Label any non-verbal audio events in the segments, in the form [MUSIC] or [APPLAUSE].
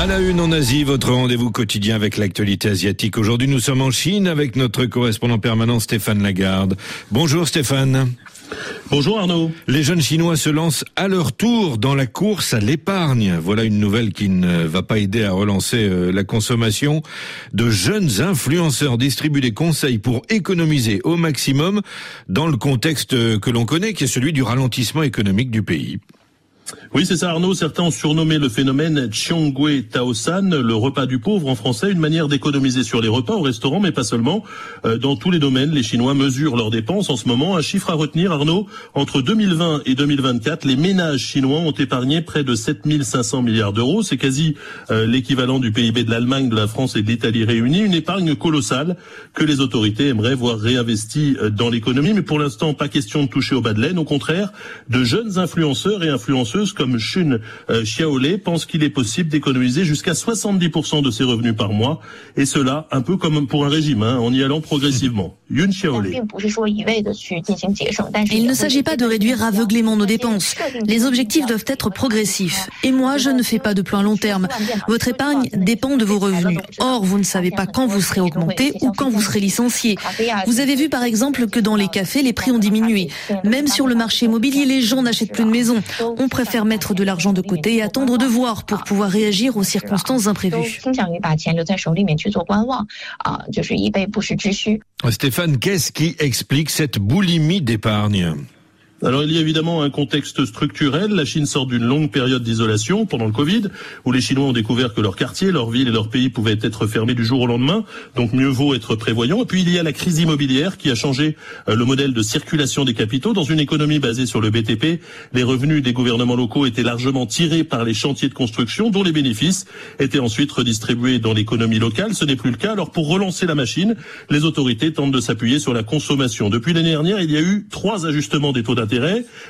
À la une en Asie, votre rendez-vous quotidien avec l'actualité asiatique. Aujourd'hui, nous sommes en Chine avec notre correspondant permanent Stéphane Lagarde. Bonjour Stéphane. Bonjour Arnaud. Les jeunes Chinois se lancent à leur tour dans la course à l'épargne. Voilà une nouvelle qui ne va pas aider à relancer euh, la consommation. De jeunes influenceurs distribuent des conseils pour économiser au maximum dans le contexte que l'on connaît, qui est celui du ralentissement économique du pays. Oui, c'est ça Arnaud. Certains ont surnommé le phénomène Chiongui Taosan, le repas du pauvre en français, une manière d'économiser sur les repas au restaurant, mais pas seulement. Euh, dans tous les domaines, les Chinois mesurent leurs dépenses en ce moment. Un chiffre à retenir, Arnaud, entre 2020 et 2024, les ménages chinois ont épargné près de 7500 milliards d'euros. C'est quasi euh, l'équivalent du PIB de l'Allemagne, de la France et de l'Italie réunis. Une épargne colossale que les autorités aimeraient voir réinvestie euh, dans l'économie. Mais pour l'instant, pas question de toucher au bas de laine. Au contraire, de jeunes influenceurs et influenceuses comme Shun euh, Xiaolei pense qu'il est possible d'économiser jusqu'à 70% de ses revenus par mois, et cela un peu comme pour un régime, hein, en y allant progressivement. [LAUGHS] Yun Xiaolei. Il ne s'agit pas de réduire aveuglément nos dépenses. Les objectifs doivent être progressifs. Et moi, je ne fais pas de plan long terme. Votre épargne dépend de vos revenus. Or, vous ne savez pas quand vous serez augmenté ou quand vous serez licencié. Vous avez vu par exemple que dans les cafés, les prix ont diminué. Même sur le marché immobilier, les gens n'achètent plus de maisons. On préfère faire mettre de l'argent de côté et attendre de voir pour pouvoir réagir aux circonstances imprévues. Stéphane, qu'est-ce qui explique cette boulimie d'épargne? Alors il y a évidemment un contexte structurel. La Chine sort d'une longue période d'isolation pendant le Covid, où les Chinois ont découvert que leur quartier, leur ville et leur pays pouvaient être fermés du jour au lendemain. Donc mieux vaut être prévoyant. Et puis il y a la crise immobilière qui a changé euh, le modèle de circulation des capitaux. Dans une économie basée sur le BTP, les revenus des gouvernements locaux étaient largement tirés par les chantiers de construction, dont les bénéfices étaient ensuite redistribués dans l'économie locale. Ce n'est plus le cas. Alors pour relancer la machine, les autorités tentent de s'appuyer sur la consommation. Depuis l'année dernière, il y a eu trois ajustements des taux d'intérêt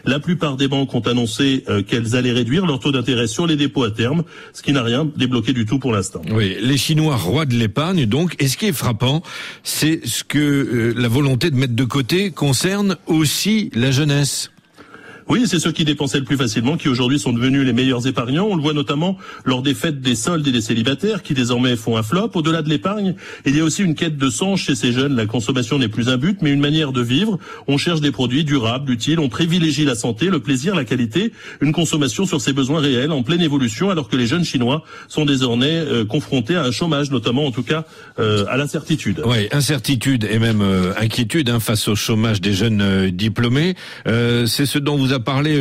la plupart des banques ont annoncé euh, qu'elles allaient réduire leur taux d'intérêt sur les dépôts à terme, ce qui n'a rien débloqué du tout pour l'instant. Oui, les Chinois rois de l'épargne, donc. Et ce qui est frappant, c'est ce que euh, la volonté de mettre de côté concerne aussi la jeunesse. Oui, c'est ceux qui dépensaient le plus facilement qui aujourd'hui sont devenus les meilleurs épargnants. On le voit notamment lors des fêtes des soldes et des célibataires qui désormais font un flop. Au-delà de l'épargne, il y a aussi une quête de sens chez ces jeunes. La consommation n'est plus un but, mais une manière de vivre. On cherche des produits durables, utiles. On privilégie la santé, le plaisir, la qualité. Une consommation sur ses besoins réels en pleine évolution, alors que les jeunes chinois sont désormais euh, confrontés à un chômage, notamment en tout cas euh, à l'incertitude. Oui, incertitude et même euh, inquiétude hein, face au chômage des jeunes diplômés. c'est ce dont vous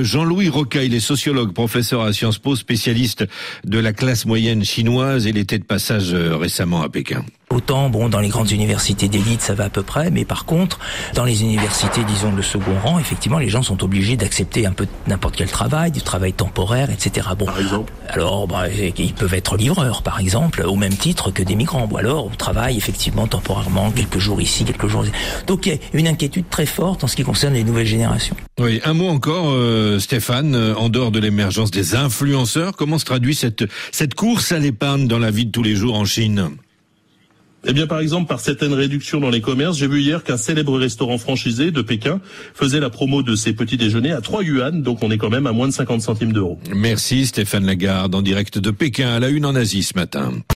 Jean-Louis Rocaille, il est sociologue, professeur à Sciences Po, spécialiste de la classe moyenne chinoise. Il était de passage euh, récemment à Pékin. Autant, bon, dans les grandes universités d'élite, ça va à peu près, mais par contre, dans les universités, disons, de second rang, effectivement, les gens sont obligés d'accepter un peu n'importe quel travail, du travail temporaire, etc. Bon, par exemple alors, bah, ils peuvent être livreurs, par exemple, au même titre que des migrants, ou alors on travaille effectivement temporairement, quelques jours ici, quelques jours ici. Donc, il y a une inquiétude très forte en ce qui concerne les nouvelles générations. Oui, un mot encore, euh, Stéphane, euh, en dehors de l'émergence des influenceurs, comment se traduit cette, cette course à l'épargne dans la vie de tous les jours en Chine? Eh bien, par exemple, par certaines réductions dans les commerces, j'ai vu hier qu'un célèbre restaurant franchisé de Pékin faisait la promo de ses petits déjeuners à 3 yuan, donc on est quand même à moins de 50 centimes d'euros. Merci Stéphane Lagarde, en direct de Pékin à la une en Asie ce matin.